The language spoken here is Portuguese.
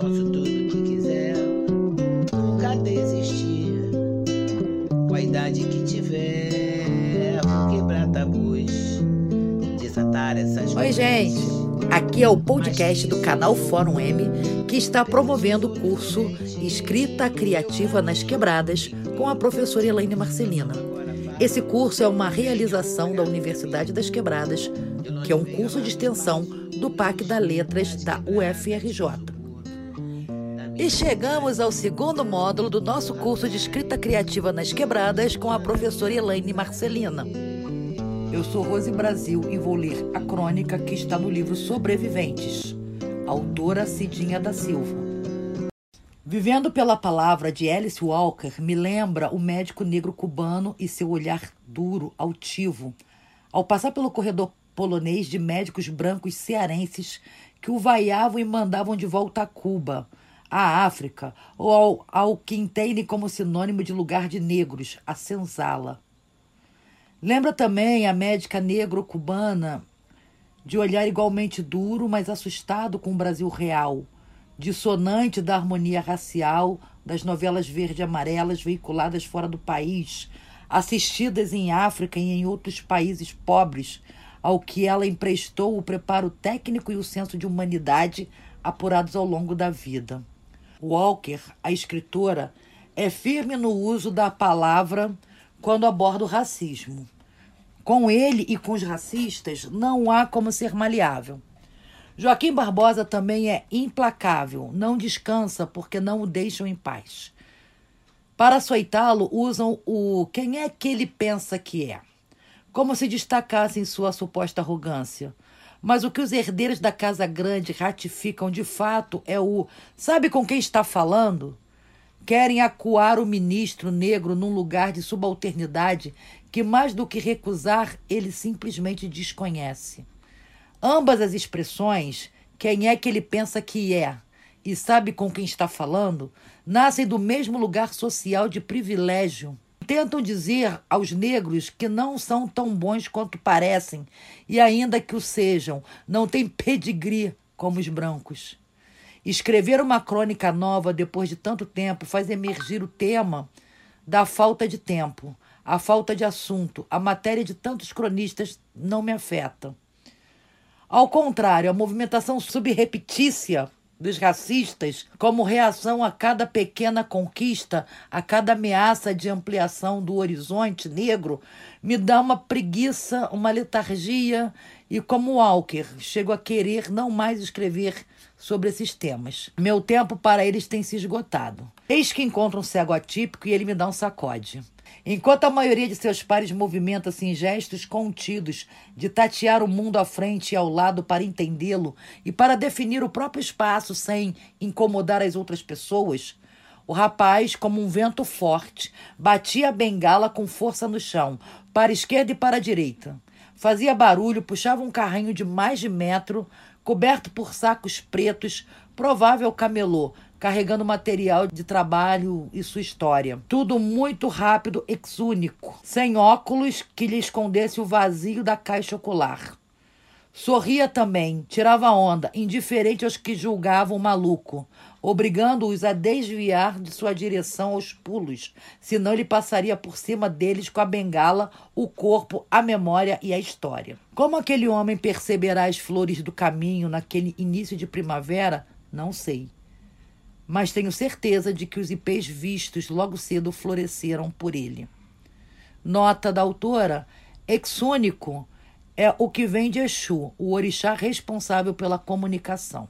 posso tudo que quiser, nunca desistir. Com a idade que tiver, vou quebrar tabus, desatar essas Oi, gente. Aqui é o podcast do canal Fórum M, que está promovendo o curso Escrita Criativa nas Quebradas com a professora Elaine Marcelina. Esse curso é uma realização da Universidade das Quebradas, que é um curso de extensão do PAC da Letras da UFRJ. E chegamos ao segundo módulo do nosso curso de Escrita Criativa nas Quebradas com a professora Elaine Marcelina. Eu sou Rose Brasil e vou ler a crônica que está no livro Sobreviventes, autora Cidinha da Silva. Vivendo pela palavra de Alice Walker me lembra o médico negro cubano e seu olhar duro, altivo, ao passar pelo corredor polonês de médicos brancos cearenses que o vaiavam e mandavam de volta a Cuba, à África, ou ao, ao que entendem como sinônimo de lugar de negros, a senzala. Lembra também a médica negro-cubana, de olhar igualmente duro, mas assustado com o Brasil real, dissonante da harmonia racial das novelas verde-amarelas veiculadas fora do país, assistidas em África e em outros países pobres, ao que ela emprestou o preparo técnico e o senso de humanidade apurados ao longo da vida. Walker, a escritora, é firme no uso da palavra quando aborda o racismo. Com ele e com os racistas não há como ser maleável. Joaquim Barbosa também é implacável, não descansa porque não o deixam em paz. Para açoitá-lo, usam o quem é que ele pensa que é, como se destacasse em sua suposta arrogância. Mas o que os herdeiros da Casa Grande ratificam de fato é o sabe com quem está falando? Querem acuar o ministro negro num lugar de subalternidade que, mais do que recusar, ele simplesmente desconhece. Ambas as expressões, quem é que ele pensa que é e sabe com quem está falando, nascem do mesmo lugar social de privilégio. Tentam dizer aos negros que não são tão bons quanto parecem e, ainda que o sejam, não têm pedigree como os brancos. Escrever uma crônica nova depois de tanto tempo faz emergir o tema da falta de tempo, a falta de assunto, a matéria de tantos cronistas não me afeta. Ao contrário, a movimentação subreptícia dos racistas, como reação a cada pequena conquista, a cada ameaça de ampliação do horizonte negro, me dá uma preguiça, uma letargia e, como Walker, chego a querer não mais escrever sobre esses temas. Meu tempo para eles tem se esgotado. Eis que encontro um cego atípico e ele me dá um sacode. Enquanto a maioria de seus pares movimenta-se em gestos contidos de tatear o mundo à frente e ao lado para entendê-lo e para definir o próprio espaço sem incomodar as outras pessoas, o rapaz, como um vento forte, batia a bengala com força no chão, para a esquerda e para a direita. Fazia barulho, puxava um carrinho de mais de metro, coberto por sacos pretos, provável camelô, carregando material de trabalho e sua história. Tudo muito rápido, exúnico, sem óculos que lhe escondesse o vazio da caixa ocular. Sorria também, tirava onda, indiferente aos que julgavam maluco, obrigando-os a desviar de sua direção aos pulos, senão ele passaria por cima deles com a bengala, o corpo, a memória e a história. Como aquele homem perceberá as flores do caminho naquele início de primavera, não sei. Mas tenho certeza de que os ipês vistos logo cedo floresceram por ele. Nota da autora: exônico é o que vem de Exu, o orixá responsável pela comunicação.